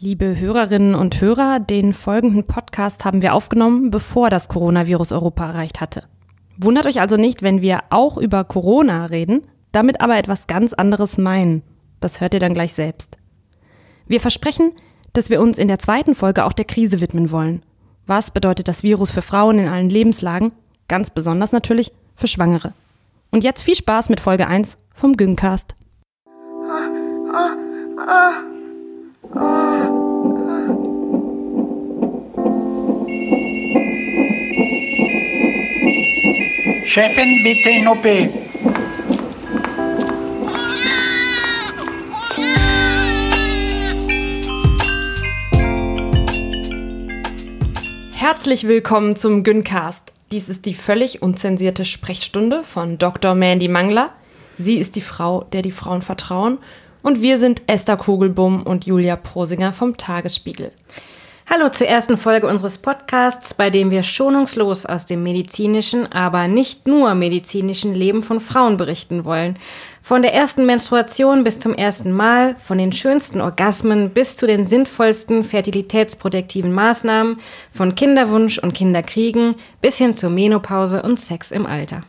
Liebe Hörerinnen und Hörer, den folgenden Podcast haben wir aufgenommen, bevor das Coronavirus Europa erreicht hatte. Wundert euch also nicht, wenn wir auch über Corona reden, damit aber etwas ganz anderes meinen. Das hört ihr dann gleich selbst. Wir versprechen, dass wir uns in der zweiten Folge auch der Krise widmen wollen. Was bedeutet das Virus für Frauen in allen Lebenslagen? Ganz besonders natürlich für Schwangere. Und jetzt viel Spaß mit Folge 1 vom Güncast. Oh, oh, oh. Chefin, bitte in OP. Herzlich willkommen zum Güncast. Dies ist die völlig unzensierte Sprechstunde von Dr. Mandy Mangler. Sie ist die Frau, der die Frauen vertrauen und wir sind Esther Kugelbum und Julia Prosinger vom Tagesspiegel. Hallo zur ersten Folge unseres Podcasts, bei dem wir schonungslos aus dem medizinischen, aber nicht nur medizinischen Leben von Frauen berichten wollen. Von der ersten Menstruation bis zum ersten Mal, von den schönsten Orgasmen bis zu den sinnvollsten fertilitätsprotektiven Maßnahmen, von Kinderwunsch und Kinderkriegen bis hin zur Menopause und Sex im Alter.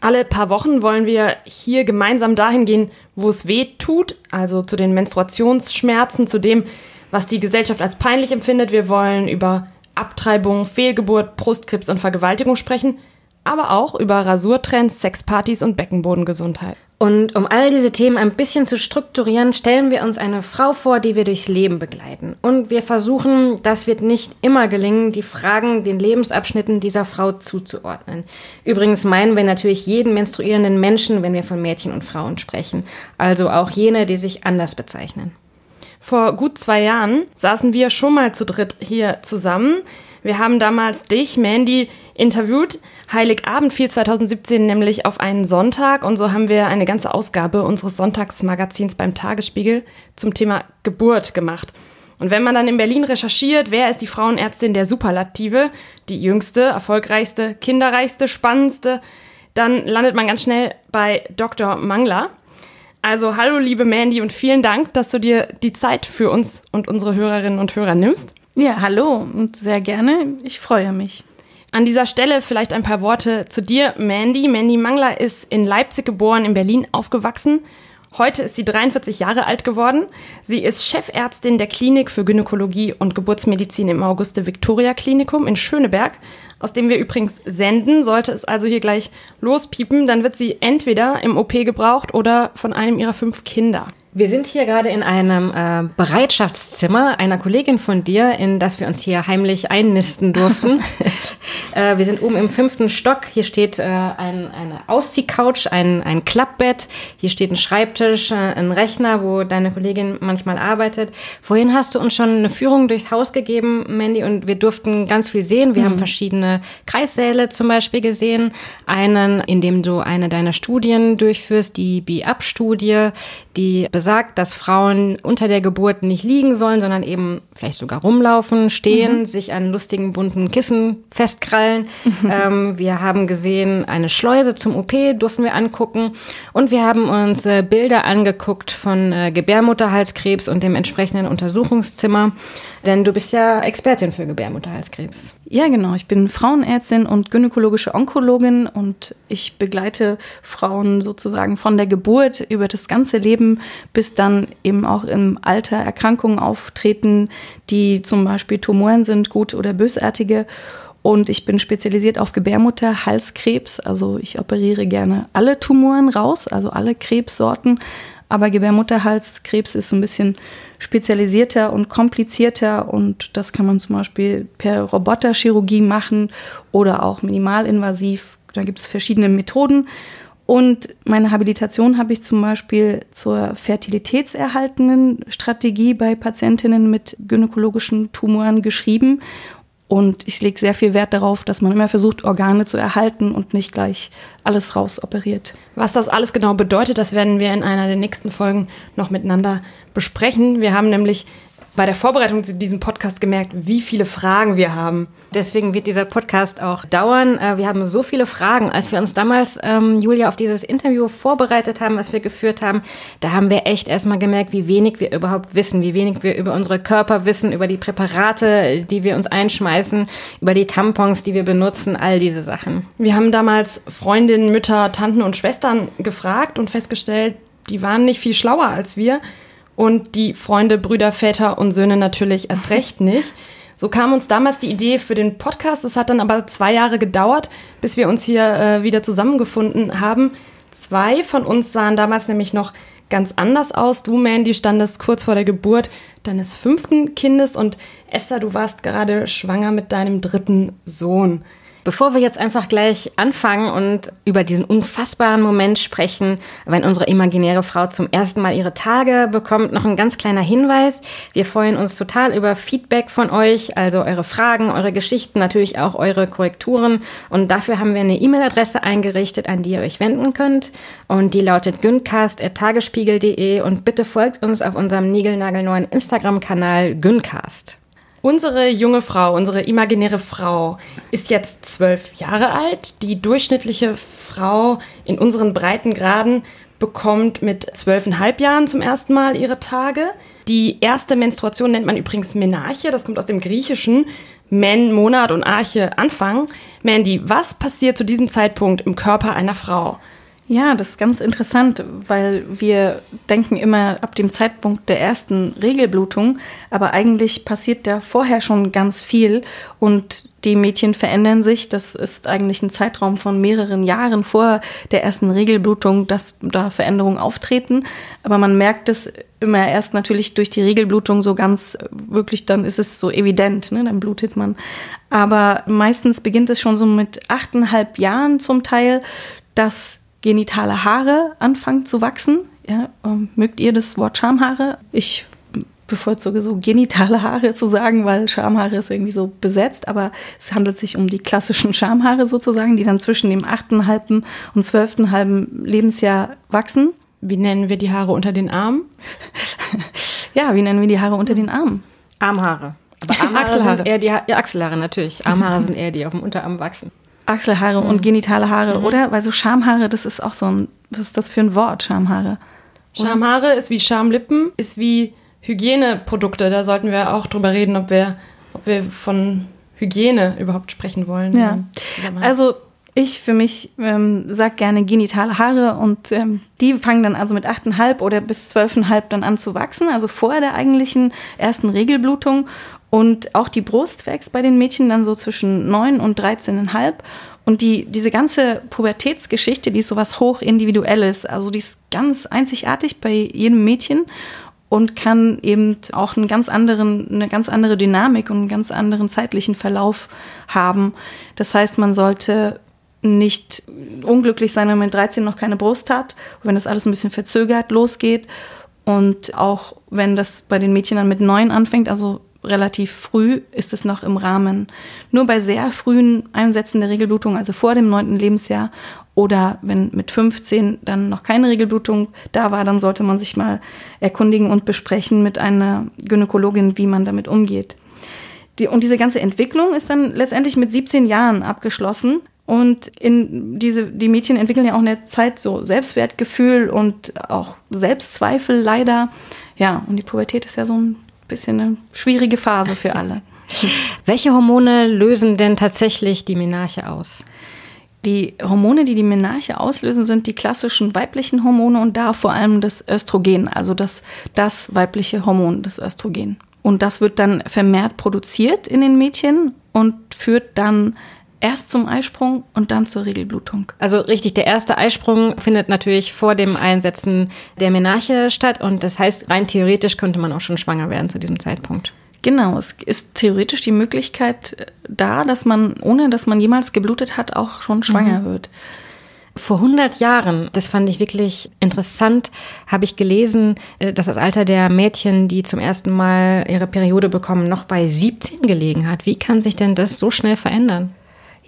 Alle paar Wochen wollen wir hier gemeinsam dahin gehen, wo es weh tut, also zu den Menstruationsschmerzen, zu dem, was die Gesellschaft als peinlich empfindet. Wir wollen über Abtreibung, Fehlgeburt, Brustkrebs und Vergewaltigung sprechen, aber auch über Rasurtrends, Sexpartys und Beckenbodengesundheit. Und um all diese Themen ein bisschen zu strukturieren, stellen wir uns eine Frau vor, die wir durchs Leben begleiten. Und wir versuchen, das wird nicht immer gelingen, die Fragen den Lebensabschnitten dieser Frau zuzuordnen. Übrigens meinen wir natürlich jeden menstruierenden Menschen, wenn wir von Mädchen und Frauen sprechen. Also auch jene, die sich anders bezeichnen. Vor gut zwei Jahren saßen wir schon mal zu dritt hier zusammen. Wir haben damals dich, Mandy, interviewt. Heiligabend fiel 2017 nämlich auf einen Sonntag und so haben wir eine ganze Ausgabe unseres Sonntagsmagazins beim Tagesspiegel zum Thema Geburt gemacht. Und wenn man dann in Berlin recherchiert, wer ist die Frauenärztin der Superlative, die jüngste, erfolgreichste, kinderreichste, spannendste, dann landet man ganz schnell bei Dr. Mangler. Also hallo liebe Mandy und vielen Dank, dass du dir die Zeit für uns und unsere Hörerinnen und Hörer nimmst. Ja, hallo und sehr gerne. Ich freue mich. An dieser Stelle vielleicht ein paar Worte zu dir, Mandy. Mandy Mangler ist in Leipzig geboren, in Berlin aufgewachsen. Heute ist sie 43 Jahre alt geworden. Sie ist Chefärztin der Klinik für Gynäkologie und Geburtsmedizin im Auguste Victoria Klinikum in Schöneberg, aus dem wir übrigens senden. Sollte es also hier gleich lospiepen, dann wird sie entweder im OP gebraucht oder von einem ihrer fünf Kinder. Wir sind hier gerade in einem äh, Bereitschaftszimmer einer Kollegin von dir, in das wir uns hier heimlich einnisten durften. äh, wir sind oben im fünften Stock. Hier steht äh, ein, eine Ausziehcouch, ein, ein Klappbett. Hier steht ein Schreibtisch, äh, ein Rechner, wo deine Kollegin manchmal arbeitet. Vorhin hast du uns schon eine Führung durchs Haus gegeben, Mandy, und wir durften ganz viel sehen. Wir mhm. haben verschiedene Kreissäle zum Beispiel gesehen. Einen, in dem du eine deiner Studien durchführst, die Bi-Up-Studie, die besagt, sagt, dass Frauen unter der Geburt nicht liegen sollen, sondern eben vielleicht sogar rumlaufen, stehen, mhm. sich an lustigen bunten Kissen festkrallen. Mhm. Ähm, wir haben gesehen, eine Schleuse zum OP durften wir angucken und wir haben uns äh, Bilder angeguckt von äh, Gebärmutterhalskrebs und dem entsprechenden Untersuchungszimmer. Denn du bist ja Expertin für Gebärmutterhalskrebs. Ja, genau. Ich bin Frauenärztin und gynäkologische Onkologin und ich begleite Frauen sozusagen von der Geburt über das ganze Leben, bis dann eben auch im Alter Erkrankungen auftreten, die zum Beispiel Tumoren sind, gut oder bösartige. Und ich bin spezialisiert auf Gebärmutterhalskrebs. Also ich operiere gerne alle Tumoren raus, also alle Krebssorten. Aber Gebärmutterhalskrebs ist ein bisschen spezialisierter und komplizierter und das kann man zum Beispiel per Roboterchirurgie machen oder auch minimalinvasiv. Da gibt es verschiedene Methoden. Und meine Habilitation habe ich zum Beispiel zur fertilitätserhaltenden Strategie bei Patientinnen mit gynäkologischen Tumoren geschrieben. Und ich lege sehr viel Wert darauf, dass man immer versucht, Organe zu erhalten und nicht gleich alles rausoperiert. Was das alles genau bedeutet, das werden wir in einer der nächsten Folgen noch miteinander besprechen. Wir haben nämlich bei der Vorbereitung zu diesem Podcast gemerkt, wie viele Fragen wir haben. Deswegen wird dieser Podcast auch dauern. Äh, wir haben so viele Fragen. Als wir uns damals, ähm, Julia, auf dieses Interview vorbereitet haben, was wir geführt haben, da haben wir echt erstmal gemerkt, wie wenig wir überhaupt wissen, wie wenig wir über unsere Körper wissen, über die Präparate, die wir uns einschmeißen, über die Tampons, die wir benutzen, all diese Sachen. Wir haben damals Freundinnen, Mütter, Tanten und Schwestern gefragt und festgestellt, die waren nicht viel schlauer als wir. Und die Freunde, Brüder, Väter und Söhne natürlich erst recht nicht. So kam uns damals die Idee für den Podcast. Es hat dann aber zwei Jahre gedauert, bis wir uns hier äh, wieder zusammengefunden haben. Zwei von uns sahen damals nämlich noch ganz anders aus. Du, Mandy, standest kurz vor der Geburt deines fünften Kindes und Esther, du warst gerade schwanger mit deinem dritten Sohn. Bevor wir jetzt einfach gleich anfangen und über diesen unfassbaren Moment sprechen, wenn unsere imaginäre Frau zum ersten Mal ihre Tage bekommt, noch ein ganz kleiner Hinweis. Wir freuen uns total über Feedback von euch, also eure Fragen, eure Geschichten, natürlich auch eure Korrekturen. Und dafür haben wir eine E-Mail-Adresse eingerichtet, an die ihr euch wenden könnt. Und die lautet güncast.tagesspiegel.de und bitte folgt uns auf unserem niegelnagelneuen Instagram-Kanal Güncast. Unsere junge Frau, unsere imaginäre Frau ist jetzt zwölf Jahre alt. Die durchschnittliche Frau in unseren Breitengraden bekommt mit zwölfeinhalb Jahren zum ersten Mal ihre Tage. Die erste Menstruation nennt man übrigens Menarche, das kommt aus dem Griechischen. Men, Monat und Arche, Anfang. Mandy, was passiert zu diesem Zeitpunkt im Körper einer Frau? Ja, das ist ganz interessant, weil wir denken immer ab dem Zeitpunkt der ersten Regelblutung, aber eigentlich passiert da vorher schon ganz viel und die Mädchen verändern sich. Das ist eigentlich ein Zeitraum von mehreren Jahren vor der ersten Regelblutung, dass da Veränderungen auftreten. Aber man merkt es immer erst natürlich durch die Regelblutung so ganz wirklich, dann ist es so evident, ne? dann blutet man. Aber meistens beginnt es schon so mit achteinhalb Jahren zum Teil, dass genitale Haare anfangen zu wachsen. Ja, ähm, mögt ihr das Wort Schamhaare? Ich bevorzuge so genitale Haare zu sagen, weil Schamhaare ist irgendwie so besetzt, aber es handelt sich um die klassischen Schamhaare sozusagen, die dann zwischen dem achteinhalben und zwölftenhalben Lebensjahr wachsen. Wie nennen wir die Haare unter den Armen? ja, wie nennen wir die Haare unter den Armen? Armhaare. Aber Armhaare Achselhaare. sind eher die ha ja, Achselhaare natürlich. Armhaare sind eher die auf dem Unterarm wachsen. Achselhaare mhm. und genitale Haare, mhm. oder? Weil so Schamhaare, das ist auch so ein, was ist das für ein Wort, Schamhaare? Schamhaare ist wie Schamlippen, ist wie Hygieneprodukte. Da sollten wir auch drüber reden, ob wir, ob wir von Hygiene überhaupt sprechen wollen. Ja. Also ich für mich ähm, sag gerne genitale Haare und ähm, die fangen dann also mit 8,5 oder bis 12,5 dann an zu wachsen, also vor der eigentlichen ersten Regelblutung und auch die Brust wächst bei den Mädchen dann so zwischen 9 und 13,5. Und die, diese ganze Pubertätsgeschichte, die ist sowas hoch individuelles. Also die ist ganz einzigartig bei jedem Mädchen und kann eben auch einen ganz anderen, eine ganz andere Dynamik und einen ganz anderen zeitlichen Verlauf haben. Das heißt, man sollte nicht unglücklich sein, wenn man mit 13 noch keine Brust hat, wenn das alles ein bisschen verzögert losgeht. Und auch wenn das bei den Mädchen dann mit 9 anfängt, also relativ früh ist es noch im Rahmen. Nur bei sehr frühen Einsätzen der Regelblutung, also vor dem neunten Lebensjahr oder wenn mit 15 dann noch keine Regelblutung da war, dann sollte man sich mal erkundigen und besprechen mit einer Gynäkologin, wie man damit umgeht. Die, und diese ganze Entwicklung ist dann letztendlich mit 17 Jahren abgeschlossen. Und in diese, die Mädchen entwickeln ja auch in der Zeit so Selbstwertgefühl und auch Selbstzweifel leider. Ja, und die Pubertät ist ja so ein bisschen eine schwierige Phase für alle. Welche Hormone lösen denn tatsächlich die Menarche aus? Die Hormone, die die Menarche auslösen, sind die klassischen weiblichen Hormone und da vor allem das Östrogen, also das, das weibliche Hormon, das Östrogen. Und das wird dann vermehrt produziert in den Mädchen und führt dann erst zum Eisprung und dann zur Regelblutung. Also richtig, der erste Eisprung findet natürlich vor dem Einsetzen der Menarche statt und das heißt, rein theoretisch könnte man auch schon schwanger werden zu diesem Zeitpunkt. Genau, es ist theoretisch die Möglichkeit äh, da, dass man, ohne dass man jemals geblutet hat, auch schon schwanger mhm. wird. Vor 100 Jahren, das fand ich wirklich interessant, habe ich gelesen, äh, dass das Alter der Mädchen, die zum ersten Mal ihre Periode bekommen, noch bei 17 gelegen hat. Wie kann sich denn das so schnell verändern?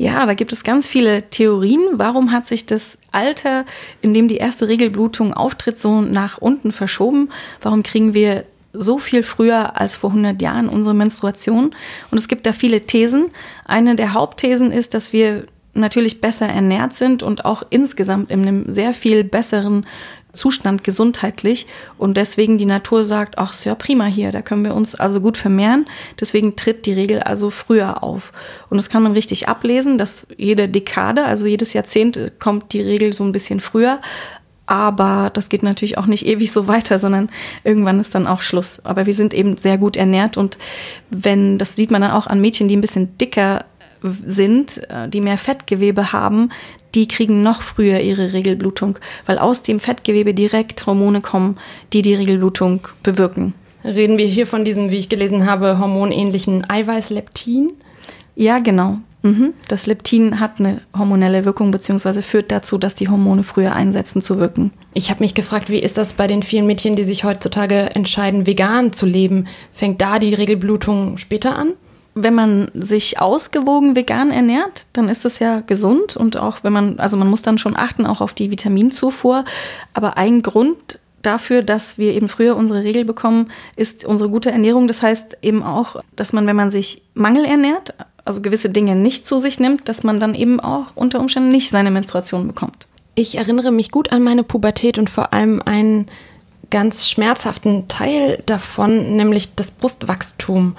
Ja, da gibt es ganz viele Theorien. Warum hat sich das Alter, in dem die erste Regelblutung auftritt, so nach unten verschoben? Warum kriegen wir so viel früher als vor 100 Jahren unsere Menstruation. Und es gibt da viele Thesen. Eine der Hauptthesen ist, dass wir natürlich besser ernährt sind und auch insgesamt in einem sehr viel besseren Zustand gesundheitlich und deswegen die Natur sagt, ach, ist ja prima hier, da können wir uns also gut vermehren. Deswegen tritt die Regel also früher auf. Und das kann man richtig ablesen, dass jede Dekade, also jedes Jahrzehnt kommt die Regel so ein bisschen früher. Aber das geht natürlich auch nicht ewig so weiter, sondern irgendwann ist dann auch Schluss. Aber wir sind eben sehr gut ernährt und wenn, das sieht man dann auch an Mädchen, die ein bisschen dicker sind, äh, die mehr Fettgewebe haben, die kriegen noch früher ihre Regelblutung, weil aus dem Fettgewebe direkt Hormone kommen, die die Regelblutung bewirken. Reden wir hier von diesem, wie ich gelesen habe, hormonähnlichen Eiweiß Leptin? Ja, genau. Mhm. Das Leptin hat eine hormonelle Wirkung beziehungsweise führt dazu, dass die Hormone früher einsetzen zu wirken. Ich habe mich gefragt, wie ist das bei den vielen Mädchen, die sich heutzutage entscheiden, vegan zu leben? Fängt da die Regelblutung später an? Wenn man sich ausgewogen vegan ernährt, dann ist das ja gesund und auch wenn man, also man muss dann schon achten auch auf die Vitaminzufuhr. Aber ein Grund dafür, dass wir eben früher unsere Regel bekommen, ist unsere gute Ernährung. Das heißt eben auch, dass man, wenn man sich Mangel ernährt, also gewisse Dinge nicht zu sich nimmt, dass man dann eben auch unter Umständen nicht seine Menstruation bekommt. Ich erinnere mich gut an meine Pubertät und vor allem einen ganz schmerzhaften Teil davon, nämlich das Brustwachstum.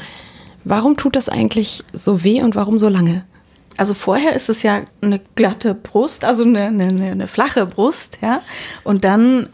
Warum tut das eigentlich so weh und warum so lange? Also vorher ist es ja eine glatte Brust, also eine, eine, eine flache Brust, ja. Und dann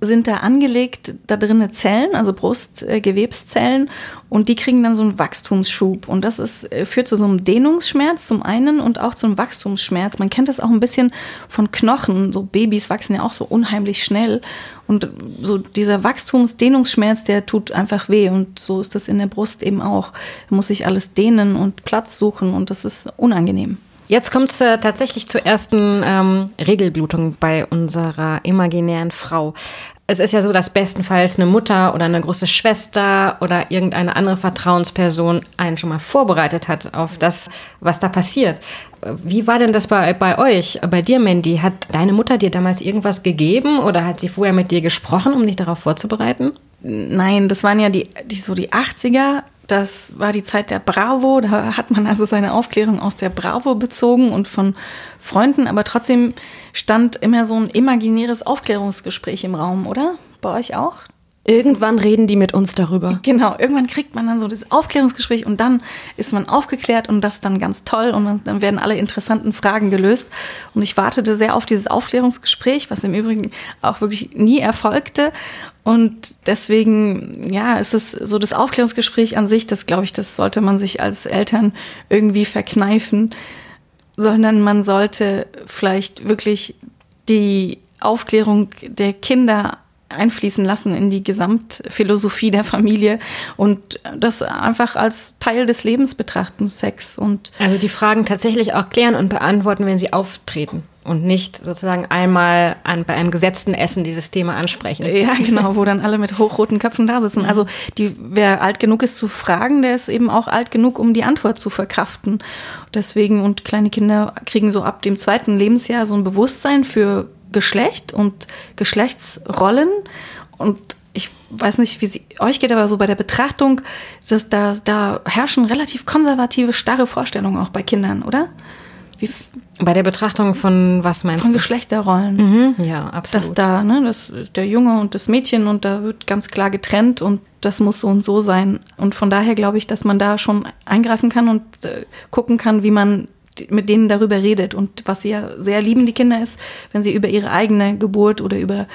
sind da angelegt da drinnen Zellen, also Brustgewebszellen, und die kriegen dann so einen Wachstumsschub. Und das ist, äh, führt zu so einem Dehnungsschmerz zum einen und auch zum Wachstumsschmerz. Man kennt das auch ein bisschen von Knochen. So Babys wachsen ja auch so unheimlich schnell. Und so dieser Wachstumsdehnungsschmerz, der tut einfach weh. Und so ist das in der Brust eben auch. Da muss ich alles dehnen und Platz suchen und das ist unangenehm. Jetzt kommt es äh, tatsächlich zur ersten ähm, Regelblutung bei unserer imaginären Frau. Es ist ja so, dass bestenfalls eine Mutter oder eine große Schwester oder irgendeine andere Vertrauensperson einen schon mal vorbereitet hat auf das, was da passiert. Wie war denn das bei, bei euch, bei dir, Mandy? Hat deine Mutter dir damals irgendwas gegeben oder hat sie vorher mit dir gesprochen, um dich darauf vorzubereiten? Nein, das waren ja die, die so die 80er. Das war die Zeit der Bravo. Da hat man also seine Aufklärung aus der Bravo bezogen und von Freunden. Aber trotzdem stand immer so ein imaginäres Aufklärungsgespräch im Raum, oder? Bei euch auch? Irgendwann reden die mit uns darüber. Genau, irgendwann kriegt man dann so das Aufklärungsgespräch und dann ist man aufgeklärt und das dann ganz toll und dann werden alle interessanten Fragen gelöst. Und ich wartete sehr auf dieses Aufklärungsgespräch, was im Übrigen auch wirklich nie erfolgte. Und deswegen, ja, ist es so das Aufklärungsgespräch an sich, das glaube ich, das sollte man sich als Eltern irgendwie verkneifen, sondern man sollte vielleicht wirklich die Aufklärung der Kinder einfließen lassen in die Gesamtphilosophie der Familie und das einfach als Teil des Lebens betrachten, Sex und. Also die Fragen tatsächlich auch klären und beantworten, wenn sie auftreten und nicht sozusagen einmal an, bei einem gesetzten Essen dieses Thema ansprechen. Ja, genau, wo dann alle mit hochroten Köpfen da sitzen. Also die, wer alt genug ist zu fragen, der ist eben auch alt genug, um die Antwort zu verkraften. Deswegen, und kleine Kinder kriegen so ab dem zweiten Lebensjahr so ein Bewusstsein für Geschlecht und Geschlechtsrollen. Und ich weiß nicht, wie es euch geht, aber so bei der Betrachtung, dass da, da herrschen relativ konservative, starre Vorstellungen auch bei Kindern, oder? Wie, bei der Betrachtung von was meinst von du? Von Geschlechterrollen. Mhm, ja, absolut. Dass da, ne, das der Junge und das Mädchen und da wird ganz klar getrennt und das muss so und so sein. Und von daher glaube ich, dass man da schon eingreifen kann und äh, gucken kann, wie man mit denen darüber redet. Und was sie ja sehr lieben, die Kinder, ist, wenn sie über ihre eigene Geburt oder über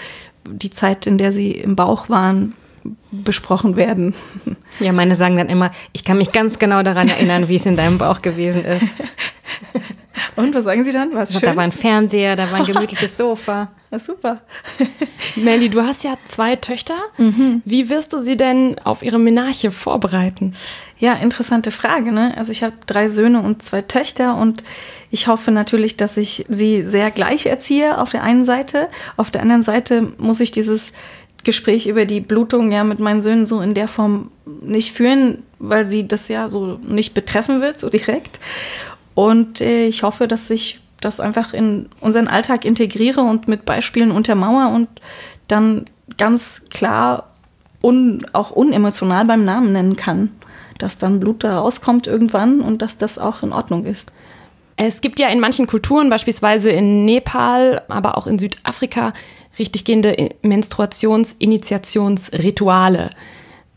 die Zeit, in der sie im Bauch waren, besprochen werden. Ja, meine sagen dann immer, ich kann mich ganz genau daran erinnern, wie es in deinem Bauch gewesen ist. Und was sagen Sie dann? Was schön? Da war ein Fernseher, da war ein gemütliches Sofa. Ja, super. Melly, du hast ja zwei Töchter. Mhm. Wie wirst du sie denn auf ihre Menarche vorbereiten? Ja, interessante Frage. Ne? Also ich habe drei Söhne und zwei Töchter und ich hoffe natürlich, dass ich sie sehr gleich erziehe auf der einen Seite. Auf der anderen Seite muss ich dieses Gespräch über die Blutung ja mit meinen Söhnen so in der Form nicht führen, weil sie das ja so nicht betreffen wird, so direkt. Und äh, ich hoffe, dass ich das einfach in unseren Alltag integriere und mit Beispielen untermauer und dann ganz klar un, auch unemotional beim Namen nennen kann. Dass dann Blut da rauskommt irgendwann und dass das auch in Ordnung ist. Es gibt ja in manchen Kulturen, beispielsweise in Nepal, aber auch in Südafrika, richtiggehende Menstruationsinitiationsrituale.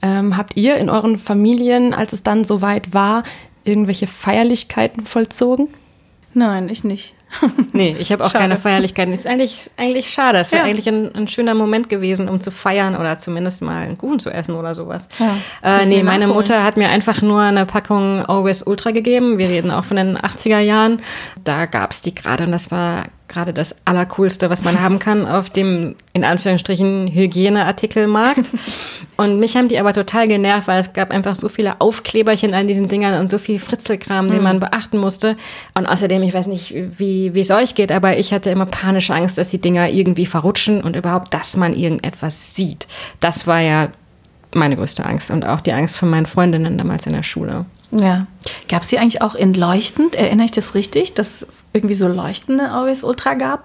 Ähm, habt ihr in euren Familien, als es dann soweit war, irgendwelche Feierlichkeiten vollzogen? Nein, ich nicht. nee, ich habe auch schade. keine Feierlichkeiten. Ist eigentlich, eigentlich schade. Es wäre ja. eigentlich ein, ein, schöner Moment gewesen, um zu feiern oder zumindest mal einen Kuchen zu essen oder sowas. Ja, äh, nee, meine Mutter hat mir einfach nur eine Packung Always Ultra gegeben. Wir reden auch von den 80er Jahren. Da gab es die gerade und das war gerade das Allercoolste, was man haben kann auf dem, in Anführungsstrichen, Hygieneartikelmarkt. Und mich haben die aber total genervt, weil es gab einfach so viele Aufkleberchen an diesen Dingern und so viel Fritzelkram, den mhm. man beachten musste. Und außerdem, ich weiß nicht, wie, wie es euch geht, aber ich hatte immer panische Angst, dass die Dinger irgendwie verrutschen und überhaupt, dass man irgendetwas sieht. Das war ja meine größte Angst und auch die Angst von meinen Freundinnen damals in der Schule. Ja. Gab es die eigentlich auch in leuchtend? Erinnere ich das richtig, dass es irgendwie so leuchtende Always Ultra gab?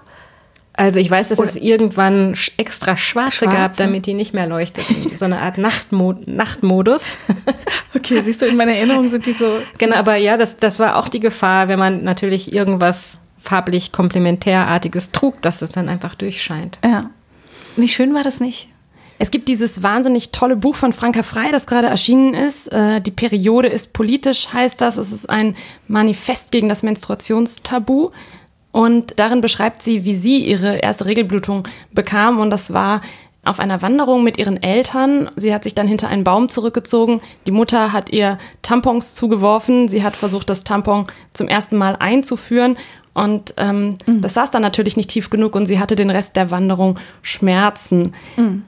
Also ich weiß, dass Oder es irgendwann extra schwarze, schwarze, gab, damit die nicht mehr leuchteten. So eine Art Nachtmod Nachtmodus. okay, siehst du, in meiner Erinnerung sind die so. Genau, aber ja, das, das war auch die Gefahr, wenn man natürlich irgendwas farblich komplementärartiges trug, dass es dann einfach durchscheint. Ja. Nicht schön war das nicht. Es gibt dieses wahnsinnig tolle Buch von Franka Frei, das gerade erschienen ist. Äh, die Periode ist politisch, heißt das. Es ist ein Manifest gegen das Menstruationstabu. Und darin beschreibt sie, wie sie ihre erste Regelblutung bekam. Und das war auf einer Wanderung mit ihren Eltern. Sie hat sich dann hinter einen Baum zurückgezogen. Die Mutter hat ihr Tampons zugeworfen. Sie hat versucht, das Tampon zum ersten Mal einzuführen. Und ähm, mhm. das saß dann natürlich nicht tief genug und sie hatte den Rest der Wanderung Schmerzen. Mhm.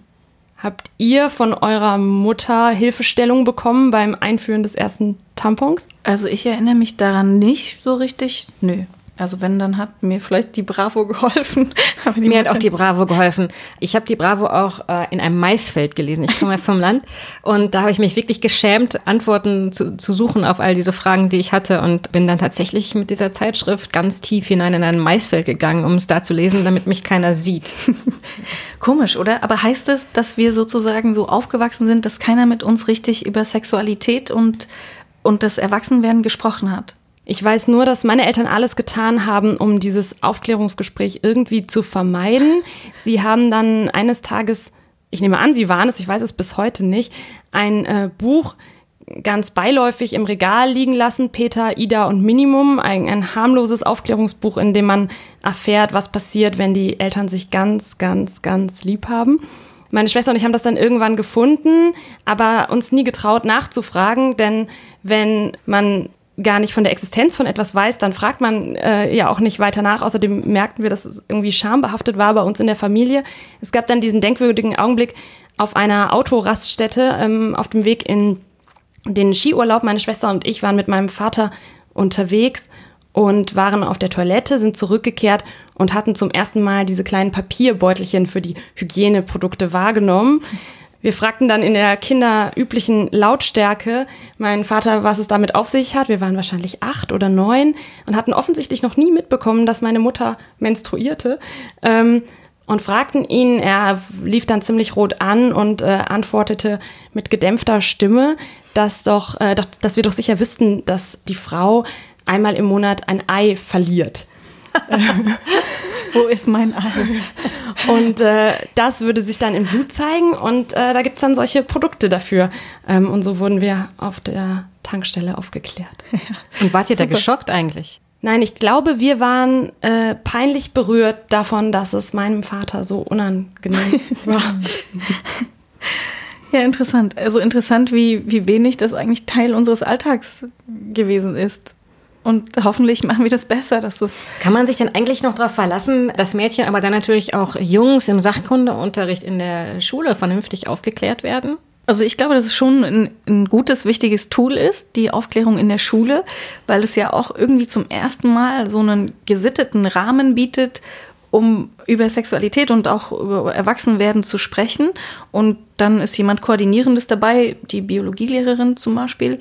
Habt ihr von eurer Mutter Hilfestellung bekommen beim Einführen des ersten Tampons? Also ich erinnere mich daran nicht so richtig. Nö. Also wenn, dann hat mir vielleicht die Bravo geholfen. mir Mutter hat auch die Bravo geholfen. Ich habe die Bravo auch äh, in einem Maisfeld gelesen. Ich komme ja vom Land und da habe ich mich wirklich geschämt, Antworten zu, zu suchen auf all diese Fragen, die ich hatte und bin dann tatsächlich mit dieser Zeitschrift ganz tief hinein in ein Maisfeld gegangen, um es da zu lesen, damit mich keiner sieht. Komisch, oder? Aber heißt es, dass wir sozusagen so aufgewachsen sind, dass keiner mit uns richtig über Sexualität und, und das Erwachsenwerden gesprochen hat? Ich weiß nur, dass meine Eltern alles getan haben, um dieses Aufklärungsgespräch irgendwie zu vermeiden. Sie haben dann eines Tages, ich nehme an, sie waren es, ich weiß es bis heute nicht, ein äh, Buch ganz beiläufig im Regal liegen lassen, Peter, Ida und Minimum, ein, ein harmloses Aufklärungsbuch, in dem man erfährt, was passiert, wenn die Eltern sich ganz, ganz, ganz lieb haben. Meine Schwester und ich haben das dann irgendwann gefunden, aber uns nie getraut nachzufragen, denn wenn man gar nicht von der Existenz von etwas weiß, dann fragt man äh, ja auch nicht weiter nach. Außerdem merkten wir, dass es irgendwie schambehaftet war bei uns in der Familie. Es gab dann diesen denkwürdigen Augenblick auf einer Autoraststätte ähm, auf dem Weg in den Skiurlaub. Meine Schwester und ich waren mit meinem Vater unterwegs und waren auf der Toilette, sind zurückgekehrt und hatten zum ersten Mal diese kleinen Papierbeutelchen für die Hygieneprodukte wahrgenommen. Wir fragten dann in der kinderüblichen Lautstärke meinen Vater, was es damit auf sich hat. Wir waren wahrscheinlich acht oder neun und hatten offensichtlich noch nie mitbekommen, dass meine Mutter menstruierte. Ähm, und fragten ihn, er lief dann ziemlich rot an und äh, antwortete mit gedämpfter Stimme, dass doch, äh, dass wir doch sicher wüssten, dass die Frau einmal im Monat ein Ei verliert. Wo ist mein Ei? Und äh, das würde sich dann im Blut zeigen und äh, da gibt es dann solche Produkte dafür. Ähm, und so wurden wir auf der Tankstelle aufgeklärt. Ja. Und wart ihr Super. da geschockt eigentlich? Nein, ich glaube, wir waren äh, peinlich berührt davon, dass es meinem Vater so unangenehm war. Ja, interessant. Also interessant, wie, wie wenig das eigentlich Teil unseres Alltags gewesen ist. Und hoffentlich machen wir das besser, dass das. Kann man sich denn eigentlich noch darauf verlassen, dass Mädchen, aber dann natürlich auch Jungs im Sachkundeunterricht in der Schule vernünftig aufgeklärt werden? Also ich glaube, dass es schon ein, ein, gutes, wichtiges Tool ist, die Aufklärung in der Schule, weil es ja auch irgendwie zum ersten Mal so einen gesitteten Rahmen bietet, um über Sexualität und auch über Erwachsenwerden zu sprechen. Und dann ist jemand Koordinierendes dabei, die Biologielehrerin zum Beispiel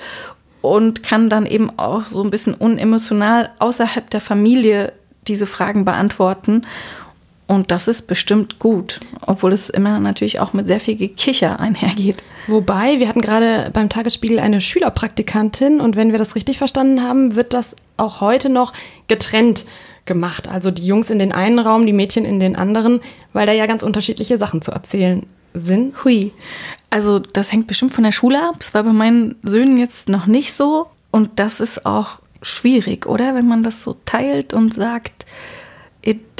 und kann dann eben auch so ein bisschen unemotional außerhalb der Familie diese Fragen beantworten. Und das ist bestimmt gut, obwohl es immer natürlich auch mit sehr viel Gekicher einhergeht. Wobei, wir hatten gerade beim Tagesspiegel eine Schülerpraktikantin und wenn wir das richtig verstanden haben, wird das auch heute noch getrennt gemacht. Also die Jungs in den einen Raum, die Mädchen in den anderen, weil da ja ganz unterschiedliche Sachen zu erzählen sind. Hui. Also das hängt bestimmt von der Schule ab. Es war bei meinen Söhnen jetzt noch nicht so. Und das ist auch schwierig, oder? Wenn man das so teilt und sagt,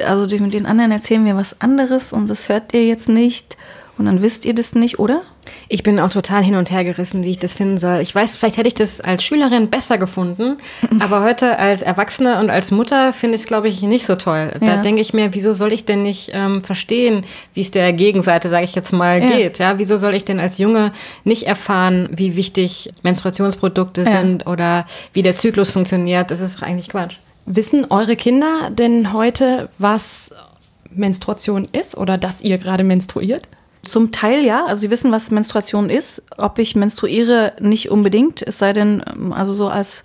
also den anderen erzählen wir was anderes und das hört ihr jetzt nicht und dann wisst ihr das nicht, oder? Ich bin auch total hin und her gerissen, wie ich das finden soll. Ich weiß, vielleicht hätte ich das als Schülerin besser gefunden, aber heute als Erwachsene und als Mutter finde ich es, glaube ich, nicht so toll. Da ja. denke ich mir, wieso soll ich denn nicht ähm, verstehen, wie es der Gegenseite, sage ich jetzt mal, ja. geht? Ja, wieso soll ich denn als Junge nicht erfahren, wie wichtig Menstruationsprodukte ja. sind oder wie der Zyklus funktioniert? Das ist eigentlich Quatsch. Wissen eure Kinder denn heute, was Menstruation ist oder dass ihr gerade menstruiert? Zum Teil ja. Also sie wissen, was Menstruation ist. Ob ich menstruiere, nicht unbedingt. Es sei denn, ähm, also so als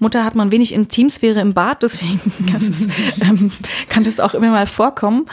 Mutter hat man wenig Intimsphäre im Bad, deswegen kann, es, ähm, kann das auch immer mal vorkommen.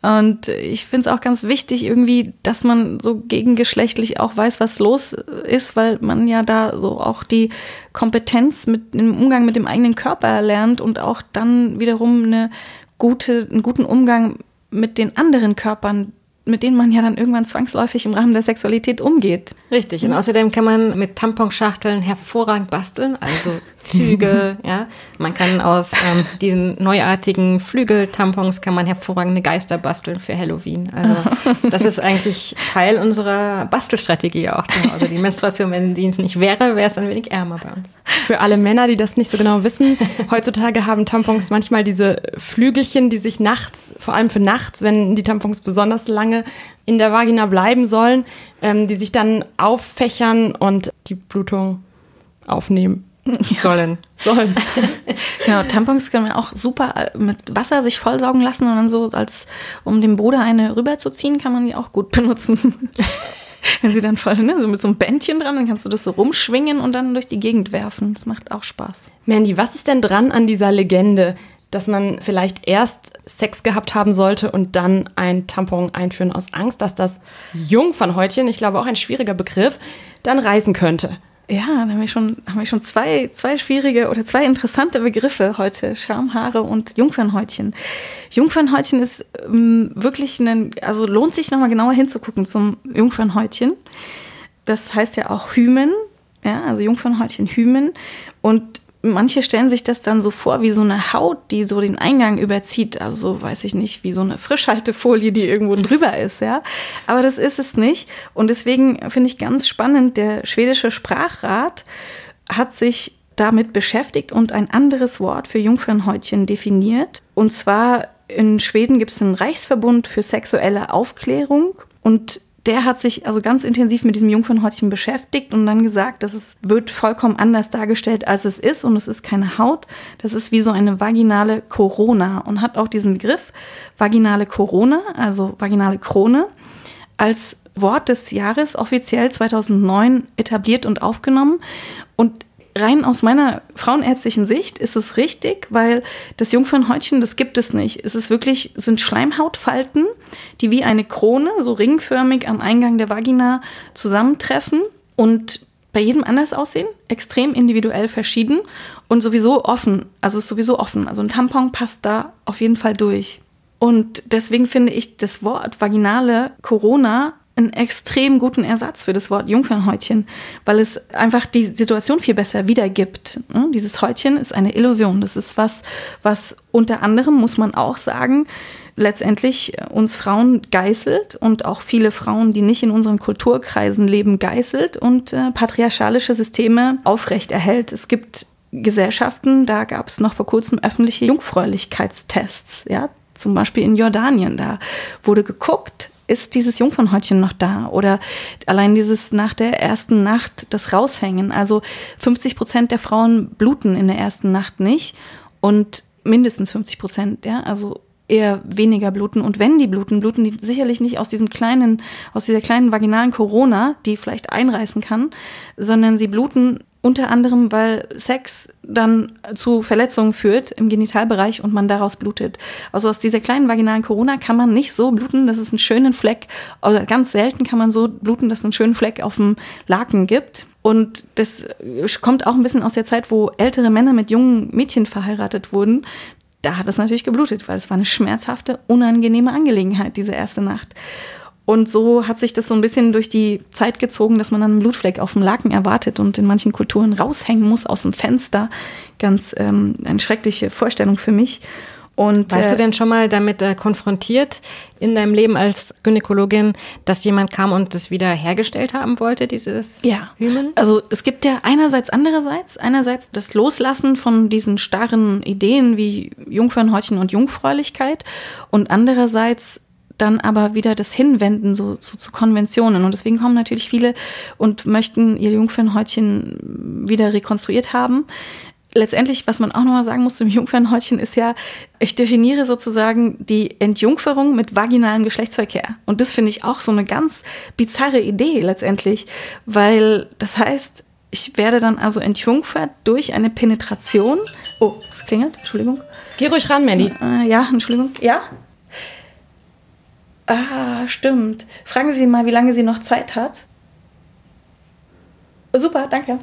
Und ich finde es auch ganz wichtig irgendwie, dass man so gegengeschlechtlich auch weiß, was los ist, weil man ja da so auch die Kompetenz mit im Umgang mit dem eigenen Körper lernt und auch dann wiederum eine gute, einen guten Umgang mit den anderen Körpern mit denen man ja dann irgendwann zwangsläufig im Rahmen der Sexualität umgeht. Richtig. Und außerdem kann man mit Tamponschachteln hervorragend basteln, also Züge, ja. Man kann aus ähm, diesen neuartigen Flügeltampons kann man hervorragende Geister basteln für Halloween. Also das ist eigentlich Teil unserer Bastelstrategie auch Also Die Menstruation, wenn die nicht wäre, wäre es ein wenig ärmer bei uns. Für alle Männer, die das nicht so genau wissen, heutzutage haben Tampons manchmal diese Flügelchen, die sich nachts, vor allem für nachts, wenn die Tampons besonders lange in der Vagina bleiben sollen, ähm, die sich dann auffächern und die Blutung aufnehmen. Sollen. Sollen. genau, Tampons können wir auch super äh, mit Wasser sich vollsaugen lassen und dann so, als um dem Bode eine rüberzuziehen, kann man die auch gut benutzen. Wenn sie dann voll, ne, so mit so einem Bändchen dran, dann kannst du das so rumschwingen und dann durch die Gegend werfen. Das macht auch Spaß. Mandy, was ist denn dran an dieser Legende, dass man vielleicht erst Sex gehabt haben sollte und dann ein Tampon einführen aus Angst, dass das Jungfernhäutchen, ich glaube auch ein schwieriger Begriff, dann reißen könnte? Ja, da haben wir schon, haben wir schon zwei, zwei schwierige oder zwei interessante Begriffe heute. Schamhaare und Jungfernhäutchen. Jungfernhäutchen ist ähm, wirklich ein, also lohnt sich nochmal genauer hinzugucken zum Jungfernhäutchen. Das heißt ja auch Hymen, ja, also Jungfernhäutchen Hymen. Und manche stellen sich das dann so vor wie so eine Haut, die so den Eingang überzieht. Also so, weiß ich nicht, wie so eine Frischhaltefolie, die irgendwo drüber ist, ja. Aber das ist es nicht. Und deswegen finde ich ganz spannend, der schwedische Sprachrat hat sich damit beschäftigt und ein anderes Wort für Jungfernhäutchen definiert. Und zwar in Schweden gibt es einen Reichsverbund für sexuelle Aufklärung und der hat sich also ganz intensiv mit diesem Jungfernhäutchen beschäftigt und dann gesagt, dass es wird vollkommen anders dargestellt, als es ist und es ist keine Haut, das ist wie so eine vaginale Corona und hat auch diesen Begriff vaginale Corona, also vaginale Krone, als Wort des Jahres offiziell 2009 etabliert und aufgenommen. Und rein aus meiner frauenärztlichen Sicht ist es richtig, weil das Jungfernhäutchen, das gibt es nicht. Es ist wirklich, sind Schleimhautfalten, die wie eine Krone, so ringförmig am Eingang der Vagina zusammentreffen und bei jedem anders aussehen, extrem individuell verschieden und sowieso offen. Also ist sowieso offen. Also ein Tampon passt da auf jeden Fall durch. Und deswegen finde ich das Wort vaginale Corona einen extrem guten Ersatz für das Wort Jungfernhäutchen, weil es einfach die Situation viel besser wiedergibt. Ne? Dieses Häutchen ist eine Illusion. Das ist was, was unter anderem, muss man auch sagen, letztendlich uns Frauen geißelt und auch viele Frauen, die nicht in unseren Kulturkreisen leben, geißelt und äh, patriarchalische Systeme aufrechterhält. Es gibt Gesellschaften, da gab es noch vor kurzem öffentliche Jungfräulichkeitstests, ja, zum Beispiel in Jordanien. Da wurde geguckt, ist dieses Jungfernhäutchen noch da? Oder allein dieses nach der ersten Nacht das Raushängen. Also 50 Prozent der Frauen bluten in der ersten Nacht nicht und mindestens 50 Prozent, ja, also eher weniger bluten. Und wenn die bluten, bluten die sicherlich nicht aus diesem kleinen, aus dieser kleinen vaginalen Corona, die vielleicht einreißen kann, sondern sie bluten unter anderem, weil Sex dann zu Verletzungen führt im Genitalbereich und man daraus blutet. Also aus dieser kleinen vaginalen Corona kann man nicht so bluten, dass es einen schönen Fleck, oder ganz selten kann man so bluten, dass es einen schönen Fleck auf dem Laken gibt. Und das kommt auch ein bisschen aus der Zeit, wo ältere Männer mit jungen Mädchen verheiratet wurden. Da hat es natürlich geblutet, weil es war eine schmerzhafte, unangenehme Angelegenheit, diese erste Nacht. Und so hat sich das so ein bisschen durch die Zeit gezogen, dass man dann einen Blutfleck auf dem Laken erwartet und in manchen Kulturen raushängen muss aus dem Fenster. Ganz ähm, eine schreckliche Vorstellung für mich. Und, Warst äh, du denn schon mal damit äh, konfrontiert in deinem Leben als Gynäkologin, dass jemand kam und das wieder hergestellt haben wollte, dieses ja. Hymen? Also es gibt ja einerseits, andererseits, einerseits das Loslassen von diesen starren Ideen wie Jungfernhäutchen und Jungfräulichkeit und andererseits dann aber wieder das Hinwenden so, so zu Konventionen. Und deswegen kommen natürlich viele und möchten ihr Jungfernhäutchen wieder rekonstruiert haben. Letztendlich, was man auch nochmal sagen muss zum Jungfernhäutchen, ist ja, ich definiere sozusagen die Entjungferung mit vaginalem Geschlechtsverkehr. Und das finde ich auch so eine ganz bizarre Idee letztendlich, weil das heißt, ich werde dann also entjungfert durch eine Penetration. Oh, es klingelt, Entschuldigung. Geh ruhig ran, Mandy. Äh, ja, Entschuldigung. Ja? Ah, stimmt. Fragen Sie mal, wie lange sie noch Zeit hat. Super, danke.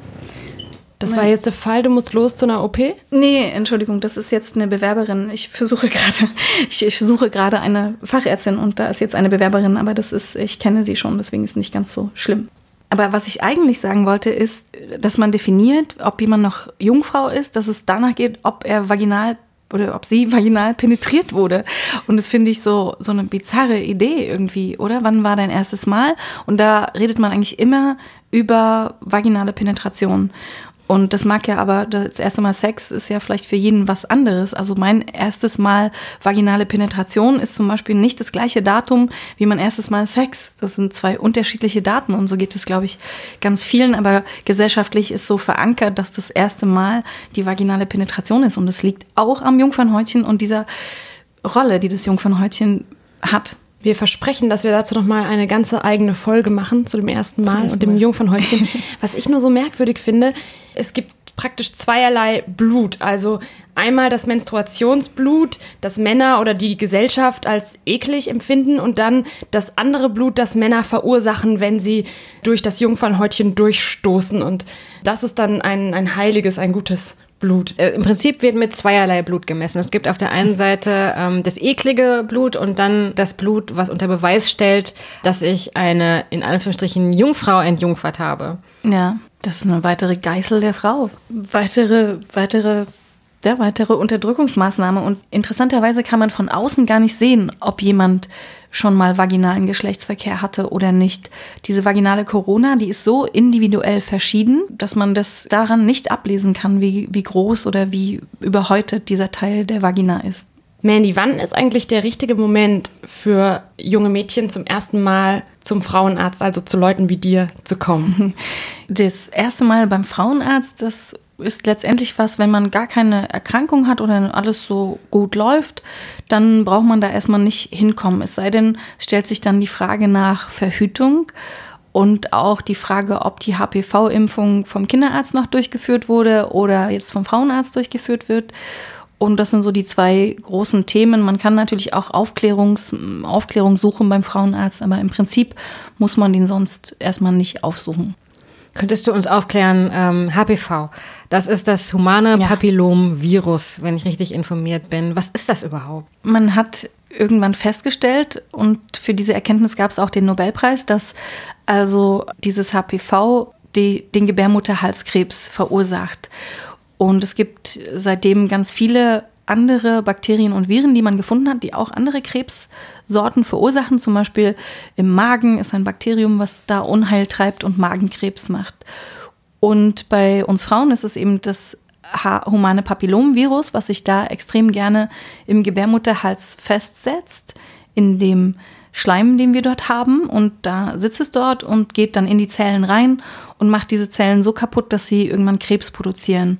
Das war jetzt der Fall, du musst los zu einer OP? Nee, Entschuldigung, das ist jetzt eine Bewerberin. Ich versuche gerade, ich, ich suche gerade eine Fachärztin und da ist jetzt eine Bewerberin, aber das ist, ich kenne sie schon, deswegen ist es nicht ganz so schlimm. Aber was ich eigentlich sagen wollte, ist, dass man definiert, ob jemand noch Jungfrau ist, dass es danach geht, ob er vaginal oder ob sie vaginal penetriert wurde. Und das finde ich so, so eine bizarre Idee irgendwie, oder? Wann war dein erstes Mal? Und da redet man eigentlich immer über vaginale Penetration. Und das mag ja aber, das erste Mal Sex ist ja vielleicht für jeden was anderes. Also mein erstes Mal vaginale Penetration ist zum Beispiel nicht das gleiche Datum wie mein erstes Mal Sex. Das sind zwei unterschiedliche Daten und so geht es, glaube ich, ganz vielen. Aber gesellschaftlich ist so verankert, dass das erste Mal die vaginale Penetration ist. Und es liegt auch am Jungfernhäutchen und dieser Rolle, die das Jungfernhäutchen hat. Wir versprechen, dass wir dazu noch mal eine ganze eigene Folge machen zu dem ersten Mal und dem Jungfernhäutchen. Was ich nur so merkwürdig finde, es gibt praktisch zweierlei Blut. Also einmal das Menstruationsblut, das Männer oder die Gesellschaft als eklig empfinden und dann das andere Blut, das Männer verursachen, wenn sie durch das Jungfernhäutchen durchstoßen. Und das ist dann ein, ein heiliges, ein gutes Blut. Äh, Im Prinzip wird mit zweierlei Blut gemessen. Es gibt auf der einen Seite ähm, das eklige Blut und dann das Blut, was unter Beweis stellt, dass ich eine in Anführungsstrichen Jungfrau entjungfert habe. Ja, das ist eine weitere Geißel der Frau. Weitere, weitere ja, weitere Unterdrückungsmaßnahme. Und interessanterweise kann man von außen gar nicht sehen, ob jemand schon mal vaginalen Geschlechtsverkehr hatte oder nicht. Diese vaginale Corona, die ist so individuell verschieden, dass man das daran nicht ablesen kann, wie, wie groß oder wie überhäutet dieser Teil der Vagina ist. Mandy, wann ist eigentlich der richtige Moment für junge Mädchen zum ersten Mal zum Frauenarzt, also zu Leuten wie dir, zu kommen? Das erste Mal beim Frauenarzt, das ist letztendlich was, wenn man gar keine Erkrankung hat oder alles so gut läuft, dann braucht man da erstmal nicht hinkommen. Es sei denn, stellt sich dann die Frage nach Verhütung und auch die Frage, ob die HPV-Impfung vom Kinderarzt noch durchgeführt wurde oder jetzt vom Frauenarzt durchgeführt wird. Und das sind so die zwei großen Themen. Man kann natürlich auch Aufklärungs, Aufklärung suchen beim Frauenarzt, aber im Prinzip muss man den sonst erstmal nicht aufsuchen. Könntest du uns aufklären, ähm, HPV, das ist das humane ja. Papillom-Virus, wenn ich richtig informiert bin. Was ist das überhaupt? Man hat irgendwann festgestellt und für diese Erkenntnis gab es auch den Nobelpreis, dass also dieses HPV die, den Gebärmutterhalskrebs verursacht. Und es gibt seitdem ganz viele andere Bakterien und Viren, die man gefunden hat, die auch andere Krebssorten verursachen. Zum Beispiel im Magen ist ein Bakterium, was da Unheil treibt und Magenkrebs macht. Und bei uns Frauen ist es eben das humane Papillomvirus, was sich da extrem gerne im Gebärmutterhals festsetzt, in dem Schleim, den wir dort haben. Und da sitzt es dort und geht dann in die Zellen rein und macht diese Zellen so kaputt, dass sie irgendwann Krebs produzieren.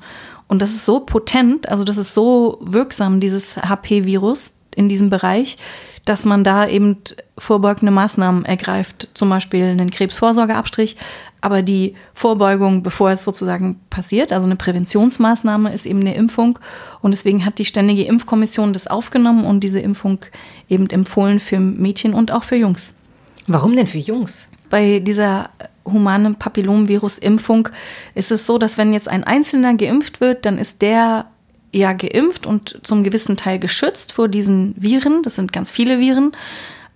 Und das ist so potent, also das ist so wirksam, dieses HP-Virus in diesem Bereich, dass man da eben vorbeugende Maßnahmen ergreift, zum Beispiel einen Krebsvorsorgeabstrich, Aber die Vorbeugung, bevor es sozusagen passiert, also eine Präventionsmaßnahme, ist eben eine Impfung. Und deswegen hat die Ständige Impfkommission das aufgenommen und diese Impfung eben empfohlen für Mädchen und auch für Jungs. Warum denn für Jungs? Bei dieser humanen Papillomvirus-Impfung ist es so, dass wenn jetzt ein Einzelner geimpft wird, dann ist der ja geimpft und zum gewissen Teil geschützt vor diesen Viren. Das sind ganz viele Viren.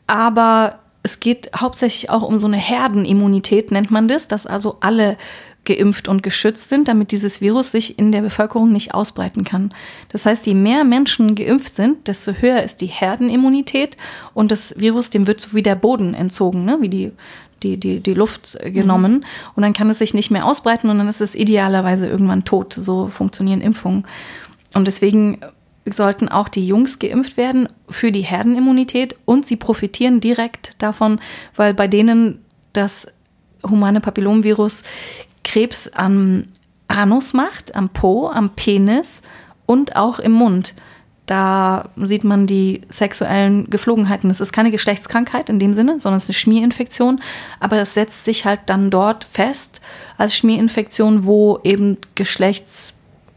Aber es geht hauptsächlich auch um so eine Herdenimmunität, nennt man das, dass also alle geimpft und geschützt sind, damit dieses Virus sich in der Bevölkerung nicht ausbreiten kann. Das heißt, je mehr Menschen geimpft sind, desto höher ist die Herdenimmunität und das Virus, dem wird so wie der Boden entzogen, ne? wie die, die, die, die Luft genommen. Mhm. Und dann kann es sich nicht mehr ausbreiten und dann ist es idealerweise irgendwann tot. So funktionieren Impfungen. Und deswegen sollten auch die Jungs geimpft werden für die Herdenimmunität und sie profitieren direkt davon, weil bei denen das humane Papillomvirus Krebs am Anus macht, am Po, am Penis und auch im Mund. Da sieht man die sexuellen Geflogenheiten. Es ist keine Geschlechtskrankheit in dem Sinne, sondern es ist eine Schmierinfektion. Aber es setzt sich halt dann dort fest als Schmierinfektion, wo eben Geschlechts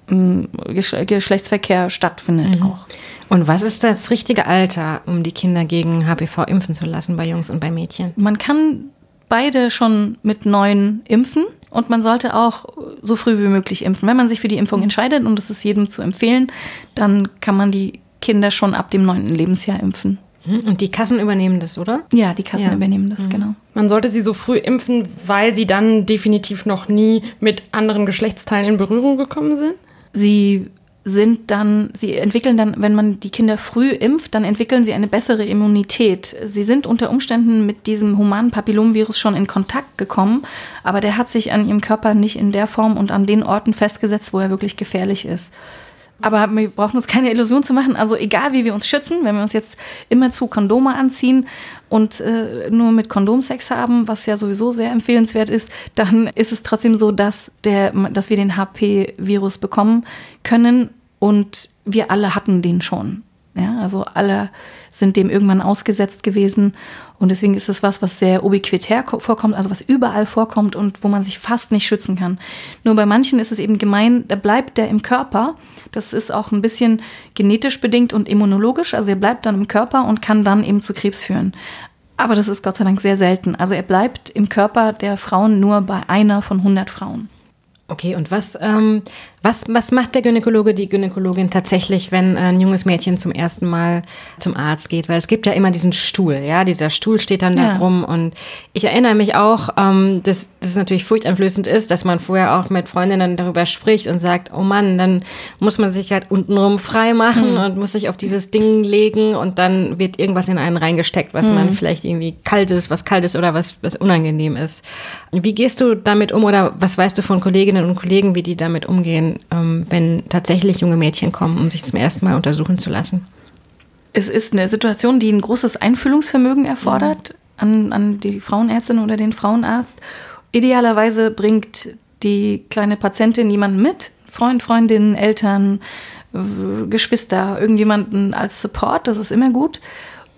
Geschlechtsverkehr stattfindet mhm. auch. Und was ist das richtige Alter, um die Kinder gegen HPV impfen zu lassen bei Jungs und bei Mädchen? Man kann beide schon mit neun impfen und man sollte auch so früh wie möglich impfen. Wenn man sich für die Impfung entscheidet und das ist jedem zu empfehlen, dann kann man die Kinder schon ab dem neunten Lebensjahr impfen. Mhm. Und die Kassen übernehmen das, oder? Ja, die Kassen ja. übernehmen das, mhm. genau. Man sollte sie so früh impfen, weil sie dann definitiv noch nie mit anderen Geschlechtsteilen in Berührung gekommen sind? Sie sind dann, sie entwickeln dann, wenn man die Kinder früh impft, dann entwickeln sie eine bessere Immunität. Sie sind unter Umständen mit diesem humanen Papillomvirus schon in Kontakt gekommen, aber der hat sich an ihrem Körper nicht in der Form und an den Orten festgesetzt, wo er wirklich gefährlich ist. Aber wir brauchen uns keine Illusion zu machen. Also egal, wie wir uns schützen, wenn wir uns jetzt immer zu Kondome anziehen und äh, nur mit Kondomsex haben, was ja sowieso sehr empfehlenswert ist, dann ist es trotzdem so, dass, der, dass wir den HP-Virus bekommen können und wir alle hatten den schon. Ja, also alle sind dem irgendwann ausgesetzt gewesen. Und deswegen ist es was, was sehr ubiquitär vorkommt, also was überall vorkommt und wo man sich fast nicht schützen kann. Nur bei manchen ist es eben gemein, da bleibt der im Körper. Das ist auch ein bisschen genetisch bedingt und immunologisch. Also er bleibt dann im Körper und kann dann eben zu Krebs führen. Aber das ist Gott sei Dank sehr selten. Also er bleibt im Körper der Frauen nur bei einer von 100 Frauen. Okay, und was, ähm, was, was macht der Gynäkologe, die Gynäkologin tatsächlich, wenn ein junges Mädchen zum ersten Mal zum Arzt geht? Weil es gibt ja immer diesen Stuhl, ja, dieser Stuhl steht dann ja. da rum. Und ich erinnere mich auch, ähm, dass, dass es natürlich furchteinflößend ist, dass man vorher auch mit Freundinnen darüber spricht und sagt, oh Mann, dann muss man sich halt untenrum frei machen mhm. und muss sich auf dieses Ding legen und dann wird irgendwas in einen reingesteckt, was mhm. man vielleicht irgendwie kalt ist, was kalt ist oder was, was unangenehm ist. Wie gehst du damit um oder was weißt du von Kolleginnen und Kollegen, wie die damit umgehen? Ähm, wenn tatsächlich junge Mädchen kommen, um sich zum ersten Mal untersuchen zu lassen? Es ist eine Situation, die ein großes Einfühlungsvermögen erfordert mhm. an, an die Frauenärztin oder den Frauenarzt. Idealerweise bringt die kleine Patientin jemanden mit, Freund, Freundin, Eltern, Geschwister, irgendjemanden als Support, das ist immer gut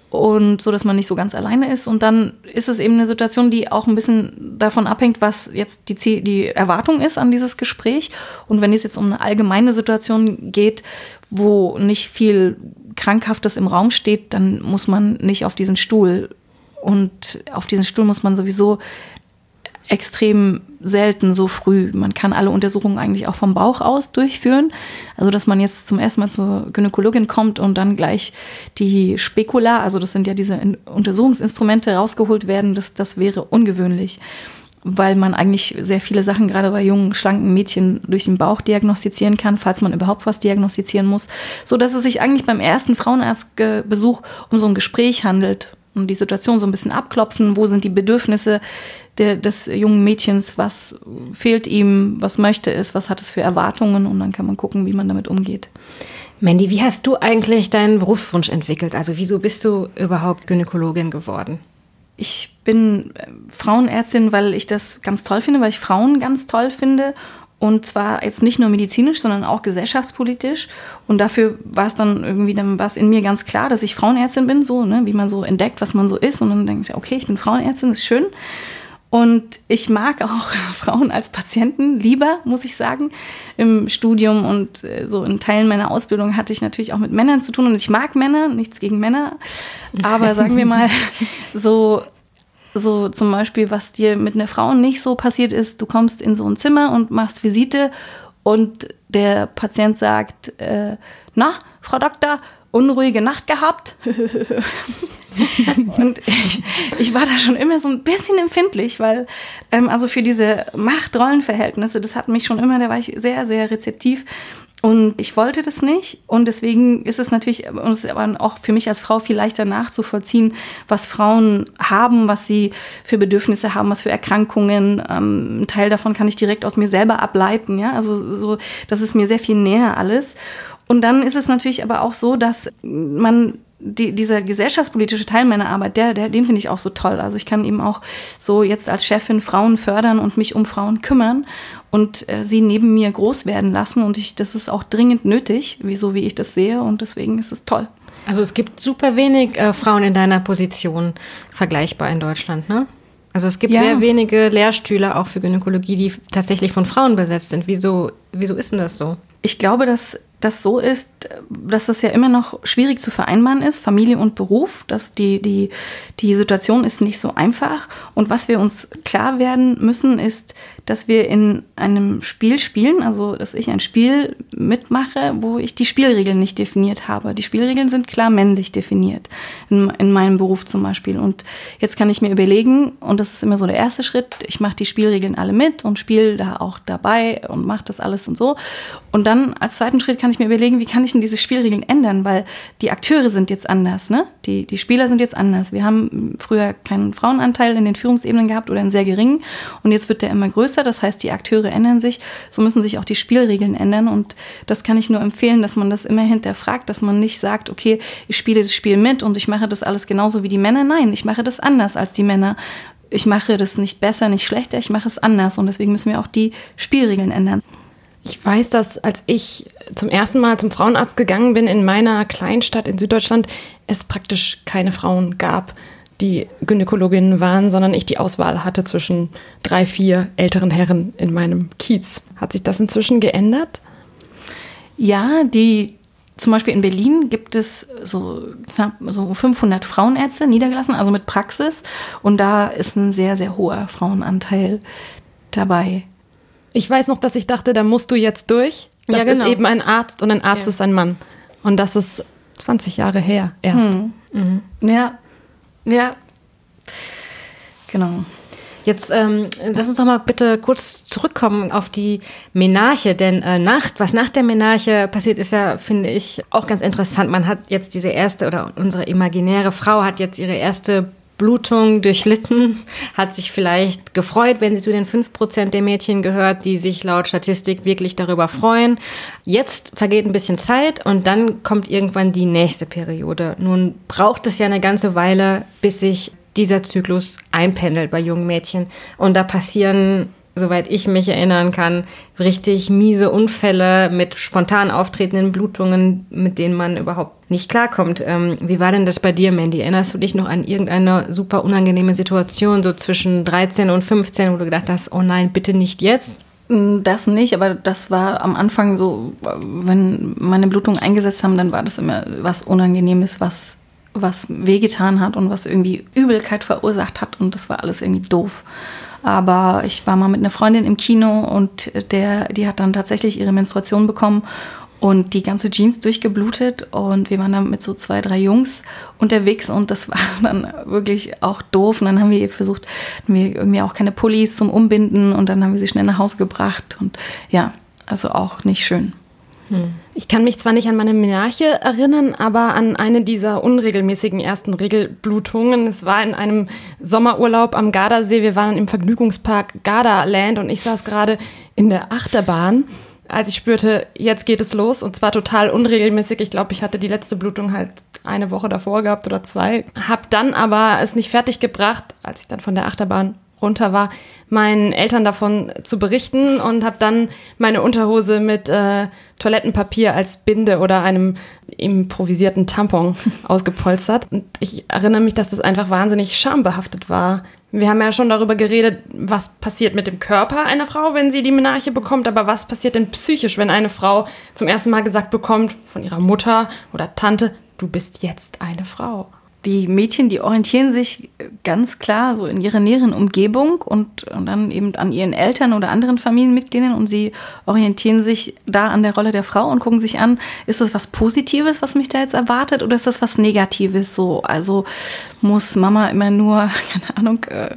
und so, dass man nicht so ganz alleine ist. Und dann ist es eben eine Situation, die auch ein bisschen davon abhängt, was jetzt die, Ziel, die Erwartung ist an dieses Gespräch. Und wenn es jetzt um eine allgemeine Situation geht, wo nicht viel Krankhaftes im Raum steht, dann muss man nicht auf diesen Stuhl. Und auf diesen Stuhl muss man sowieso extrem selten so früh. Man kann alle Untersuchungen eigentlich auch vom Bauch aus durchführen. Also, dass man jetzt zum ersten Mal zur Gynäkologin kommt und dann gleich die Spekula, also das sind ja diese Untersuchungsinstrumente, rausgeholt werden, das, das wäre ungewöhnlich. Weil man eigentlich sehr viele Sachen gerade bei jungen, schlanken Mädchen durch den Bauch diagnostizieren kann, falls man überhaupt was diagnostizieren muss. So dass es sich eigentlich beim ersten Frauenarztbesuch um so ein Gespräch handelt, um die Situation so ein bisschen abklopfen, wo sind die Bedürfnisse der, des jungen Mädchens, was fehlt ihm, was möchte es, was hat es für Erwartungen und dann kann man gucken, wie man damit umgeht. Mandy, wie hast du eigentlich deinen Berufswunsch entwickelt? Also wieso bist du überhaupt Gynäkologin geworden? Ich bin äh, Frauenärztin, weil ich das ganz toll finde, weil ich Frauen ganz toll finde und zwar jetzt nicht nur medizinisch, sondern auch gesellschaftspolitisch. Und dafür war es dann irgendwie, dann war es in mir ganz klar, dass ich Frauenärztin bin, so, ne, wie man so entdeckt, was man so ist. Und dann denke ich, okay, ich bin Frauenärztin, ist schön. Und ich mag auch Frauen als Patienten lieber, muss ich sagen. Im Studium und äh, so in Teilen meiner Ausbildung hatte ich natürlich auch mit Männern zu tun und ich mag Männer, nichts gegen Männer. Aber sagen wir mal, so, so zum Beispiel, was dir mit einer Frau nicht so passiert ist, du kommst in so ein Zimmer und machst Visite und der Patient sagt, äh, na, Frau Doktor, unruhige Nacht gehabt. und ich, ich war da schon immer so ein bisschen empfindlich, weil ähm, also für diese Macht-Rollenverhältnisse, das hat mich schon immer, da war ich sehr, sehr rezeptiv. Und ich wollte das nicht. Und deswegen ist es natürlich und es ist aber auch für mich als Frau viel leichter nachzuvollziehen, was Frauen haben, was sie für Bedürfnisse haben, was für Erkrankungen. Ähm, ein Teil davon kann ich direkt aus mir selber ableiten. Ja, also so, das ist mir sehr viel näher alles. Und dann ist es natürlich aber auch so, dass man die, dieser gesellschaftspolitische Teil meiner Arbeit, der, der, den finde ich auch so toll. Also ich kann eben auch so jetzt als Chefin Frauen fördern und mich um Frauen kümmern und äh, sie neben mir groß werden lassen. Und ich, das ist auch dringend nötig, wie, so wie ich das sehe. Und deswegen ist es toll. Also es gibt super wenig äh, Frauen in deiner Position vergleichbar in Deutschland, ne? Also es gibt ja. sehr wenige Lehrstühle auch für Gynäkologie, die tatsächlich von Frauen besetzt sind. Wieso, wieso ist denn das so? Ich glaube, dass das so ist, dass das ja immer noch schwierig zu vereinbaren ist, Familie und Beruf, dass die, die, die Situation ist nicht so einfach. Und was wir uns klar werden müssen, ist, dass wir in einem Spiel spielen, also dass ich ein Spiel mitmache, wo ich die Spielregeln nicht definiert habe. Die Spielregeln sind klar männlich definiert, in, in meinem Beruf zum Beispiel. Und jetzt kann ich mir überlegen, und das ist immer so der erste Schritt, ich mache die Spielregeln alle mit und spiele da auch dabei und mache das alles und so. Und dann als zweiten Schritt kann ich mir überlegen, wie kann ich denn diese Spielregeln ändern, weil die Akteure sind jetzt anders, ne? Die, die Spieler sind jetzt anders. Wir haben früher keinen Frauenanteil in den Führungsebenen gehabt oder einen sehr geringen und jetzt wird der immer größer, das heißt, die Akteure ändern sich, so müssen sich auch die Spielregeln ändern und das kann ich nur empfehlen, dass man das immer hinterfragt, dass man nicht sagt, okay, ich spiele das Spiel mit und ich mache das alles genauso wie die Männer. Nein, ich mache das anders als die Männer. Ich mache das nicht besser, nicht schlechter, ich mache es anders und deswegen müssen wir auch die Spielregeln ändern. Ich weiß, dass als ich zum ersten Mal zum Frauenarzt gegangen bin in meiner Kleinstadt in Süddeutschland, es praktisch keine Frauen gab die Gynäkologinnen waren, sondern ich die Auswahl hatte zwischen drei, vier älteren Herren in meinem Kiez. Hat sich das inzwischen geändert? Ja, die zum Beispiel in Berlin gibt es so knapp so 500 Frauenärzte niedergelassen, also mit Praxis. Und da ist ein sehr, sehr hoher Frauenanteil dabei. Ich weiß noch, dass ich dachte, da musst du jetzt durch. Das ja, genau. ist eben ein Arzt und ein Arzt ja. ist ein Mann. Und das ist 20 Jahre her erst. Hm. Mhm. Ja, ja. Genau. Jetzt ähm, lass uns doch mal bitte kurz zurückkommen auf die Menarche, denn äh, Nacht, was nach der Menarche passiert, ist ja, finde ich, auch ganz interessant. Man hat jetzt diese erste oder unsere imaginäre Frau hat jetzt ihre erste Blutung durchlitten, hat sich vielleicht gefreut, wenn sie zu den fünf Prozent der Mädchen gehört, die sich laut Statistik wirklich darüber freuen. Jetzt vergeht ein bisschen Zeit und dann kommt irgendwann die nächste Periode. Nun braucht es ja eine ganze Weile, bis sich dieser Zyklus einpendelt bei jungen Mädchen. Und da passieren soweit ich mich erinnern kann, richtig miese Unfälle mit spontan auftretenden Blutungen, mit denen man überhaupt nicht klarkommt. Ähm, wie war denn das bei dir, Mandy? Erinnerst du dich noch an irgendeine super unangenehme Situation, so zwischen 13 und 15, wo du gedacht hast, oh nein, bitte nicht jetzt? Mm, das nicht, aber das war am Anfang so, wenn meine Blutungen eingesetzt haben, dann war das immer was Unangenehmes, was, was wehgetan hat und was irgendwie Übelkeit verursacht hat und das war alles irgendwie doof. Aber ich war mal mit einer Freundin im Kino und der, die hat dann tatsächlich ihre Menstruation bekommen und die ganze Jeans durchgeblutet. Und wir waren dann mit so zwei, drei Jungs unterwegs und das war dann wirklich auch doof. Und dann haben wir versucht, haben wir irgendwie auch keine Pullis zum Umbinden und dann haben wir sie schnell nach Hause gebracht. Und ja, also auch nicht schön. Ich kann mich zwar nicht an meine Menarche erinnern, aber an eine dieser unregelmäßigen ersten Regelblutungen. Es war in einem Sommerurlaub am Gardasee. Wir waren im Vergnügungspark Gardaland und ich saß gerade in der Achterbahn, als ich spürte, jetzt geht es los und zwar total unregelmäßig. Ich glaube, ich hatte die letzte Blutung halt eine Woche davor gehabt oder zwei. Hab dann aber es nicht fertig gebracht, als ich dann von der Achterbahn runter war, meinen Eltern davon zu berichten und habe dann meine Unterhose mit äh, Toilettenpapier als Binde oder einem improvisierten Tampon ausgepolstert. Und ich erinnere mich, dass das einfach wahnsinnig schambehaftet war, Wir haben ja schon darüber geredet, was passiert mit dem Körper einer Frau, wenn sie die Menarche bekommt, aber was passiert denn psychisch, wenn eine Frau zum ersten Mal gesagt bekommt von ihrer Mutter oder Tante, du bist jetzt eine Frau? Die Mädchen, die orientieren sich ganz klar so in ihrer näheren Umgebung und, und, dann eben an ihren Eltern oder anderen Familienmitgliedern und sie orientieren sich da an der Rolle der Frau und gucken sich an, ist das was Positives, was mich da jetzt erwartet oder ist das was Negatives so? Also muss Mama immer nur, keine Ahnung, äh,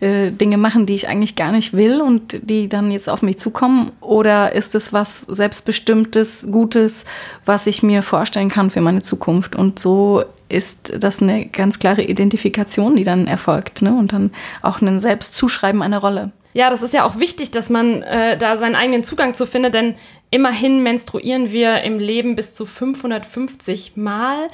äh, Dinge machen, die ich eigentlich gar nicht will und die dann jetzt auf mich zukommen oder ist es was selbstbestimmtes, Gutes, was ich mir vorstellen kann für meine Zukunft und so ist das eine ganz klare Identifikation, die dann erfolgt ne? und dann auch ein Selbstzuschreiben einer Rolle. Ja, das ist ja auch wichtig, dass man äh, da seinen eigenen Zugang zu findet, denn immerhin menstruieren wir im Leben bis zu 550 Mal.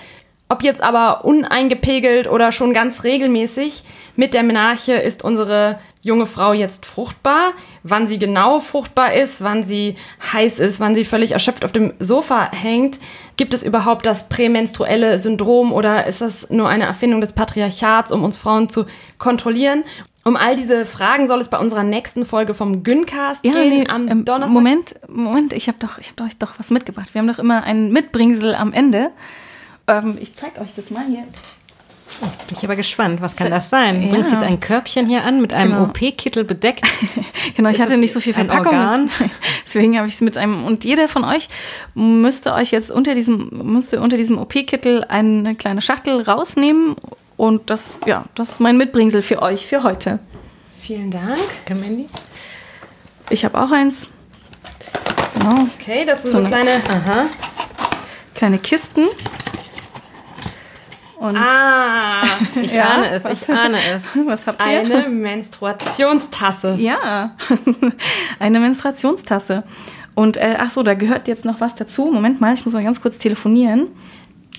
Ob jetzt aber uneingepegelt oder schon ganz regelmäßig, mit der Menarche ist unsere junge Frau jetzt fruchtbar. Wann sie genau fruchtbar ist, wann sie heiß ist, wann sie völlig erschöpft auf dem Sofa hängt, gibt es überhaupt das prämenstruelle Syndrom oder ist das nur eine Erfindung des Patriarchats, um uns Frauen zu kontrollieren? Um all diese Fragen soll es bei unserer nächsten Folge vom Güncast ja, gehen nee, am ähm, Donnerstag. Moment, Moment, ich habe doch, ich hab euch doch was mitgebracht. Wir haben doch immer ein Mitbringsel am Ende. Ähm, ich zeige euch das mal hier. Oh, bin ich aber gespannt. Was kann das sein? Du ja. bringst jetzt ein Körbchen hier an mit einem genau. OP-Kittel bedeckt. genau, ich hatte nicht so viel Verpackung. Deswegen habe ich es mit einem. Und jeder von euch müsste euch jetzt unter diesem, müsste unter diesem OP-Kittel eine kleine Schachtel rausnehmen. Und das, ja, das ist mein Mitbringsel für euch für heute. Vielen Dank, Mandy. Ich habe auch eins. Genau. Okay, das sind so, so kleine, aha. kleine Kisten. Und ah, ich ja, ahne es, ich ahne es. Was habt ihr? Eine Menstruationstasse. Ja, eine Menstruationstasse. Und äh, ach so, da gehört jetzt noch was dazu. Moment mal, ich muss mal ganz kurz telefonieren.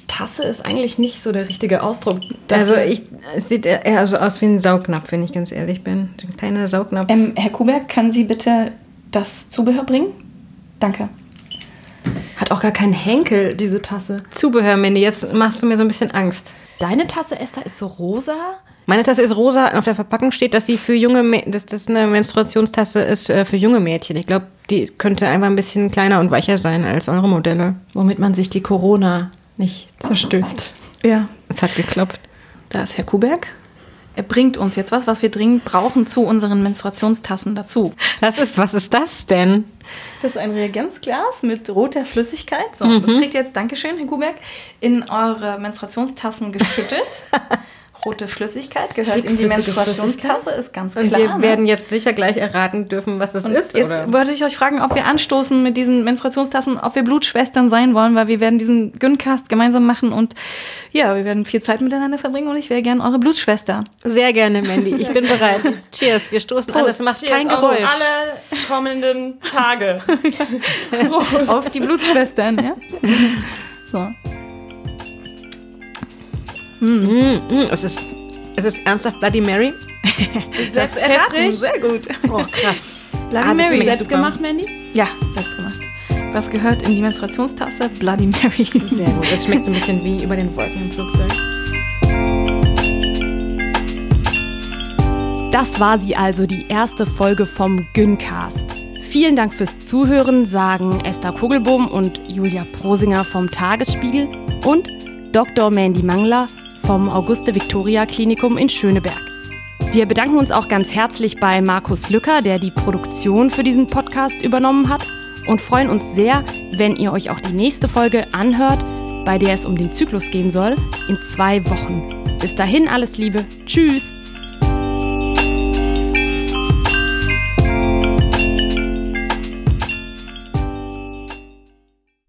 Tasse ist eigentlich nicht so der richtige Ausdruck. Also ich, es sieht eher so aus wie ein Saugnapf, wenn ich ganz ehrlich bin. Ein kleiner Saugnapf. Ähm, Herr Kuberg, können Sie bitte das Zubehör bringen? Danke. Hat auch gar keinen Henkel, diese Tasse. Zubehör, Mandy, jetzt machst du mir so ein bisschen Angst. Deine Tasse, Esther, ist so rosa? Meine Tasse ist rosa. Auf der Verpackung steht, dass sie für junge, dass das eine Menstruationstasse ist äh, für junge Mädchen. Ich glaube, die könnte einfach ein bisschen kleiner und weicher sein als eure Modelle. Womit man sich die Corona nicht zerstößt. Ja. Es hat geklopft. Da ist Herr Kuberg. Er bringt uns jetzt was, was wir dringend brauchen zu unseren Menstruationstassen dazu. Das ist, was ist das denn? Das ist ein Reagenzglas mit roter Flüssigkeit. So, mhm. das kriegt ihr jetzt, Dankeschön, Herr Kuberg, in eure Menstruationstassen geschüttet. rote Flüssigkeit gehört in die Menstruationstasse, ist ganz klar. Und wir ne? werden jetzt sicher gleich erraten dürfen, was es ist. Jetzt oder? wollte ich euch fragen, ob wir anstoßen mit diesen Menstruationstassen, ob wir Blutschwestern sein wollen, weil wir werden diesen Güncast gemeinsam machen und ja, wir werden viel Zeit miteinander verbringen und ich wäre gerne eure Blutschwester. Sehr gerne, Mandy. Ich bin bereit. Cheers, wir stoßen Prost. an. Das macht Cheers kein Geräusch. Auf alle kommenden Tage. Prost. Auf die Blutschwestern, ja? So. Mm, mm, es, ist, es ist ernsthaft Bloody Mary. das ist erraten, sehr gut. Oh, krass. Bloody ah, Mary. Selbst gemacht, Mandy? Ja, selbst gemacht. Was gehört in die Menstruationstasse? Bloody Mary. Sehr gut. Das schmeckt so ein bisschen wie über den Wolken im Flugzeug. Das war sie also, die erste Folge vom Güncast. Vielen Dank fürs Zuhören, sagen Esther Kugelbohm und Julia Prosinger vom Tagesspiegel und Dr. Mandy Mangler vom Auguste Victoria Klinikum in Schöneberg. Wir bedanken uns auch ganz herzlich bei Markus Lücker, der die Produktion für diesen Podcast übernommen hat und freuen uns sehr, wenn ihr euch auch die nächste Folge anhört, bei der es um den Zyklus gehen soll, in zwei Wochen. Bis dahin alles Liebe. Tschüss.